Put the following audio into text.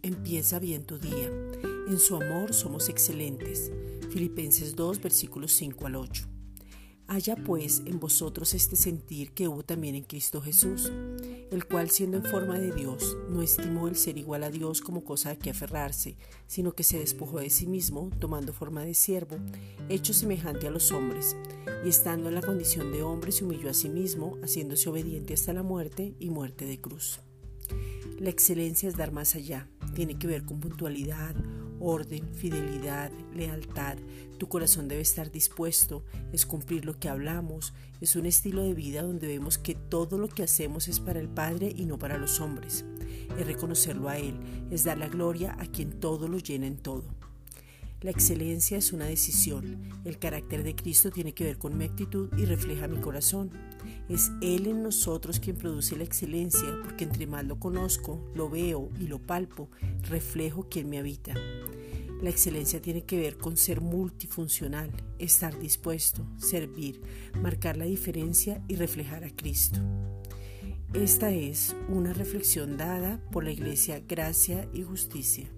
Empieza bien tu día. En su amor somos excelentes. Filipenses 2, versículos 5 al 8. Haya pues en vosotros este sentir que hubo también en Cristo Jesús, el cual siendo en forma de Dios, no estimó el ser igual a Dios como cosa a que aferrarse, sino que se despojó de sí mismo, tomando forma de siervo, hecho semejante a los hombres, y estando en la condición de hombre se humilló a sí mismo, haciéndose obediente hasta la muerte y muerte de cruz. La excelencia es dar más allá, tiene que ver con puntualidad, orden, fidelidad, lealtad. Tu corazón debe estar dispuesto, es cumplir lo que hablamos, es un estilo de vida donde vemos que todo lo que hacemos es para el Padre y no para los hombres. Es reconocerlo a Él, es dar la gloria a quien todo lo llena en todo. La excelencia es una decisión. El carácter de Cristo tiene que ver con mi actitud y refleja mi corazón. Es Él en nosotros quien produce la excelencia, porque entre más lo conozco, lo veo y lo palpo, reflejo quien me habita. La excelencia tiene que ver con ser multifuncional, estar dispuesto, servir, marcar la diferencia y reflejar a Cristo. Esta es una reflexión dada por la Iglesia Gracia y Justicia.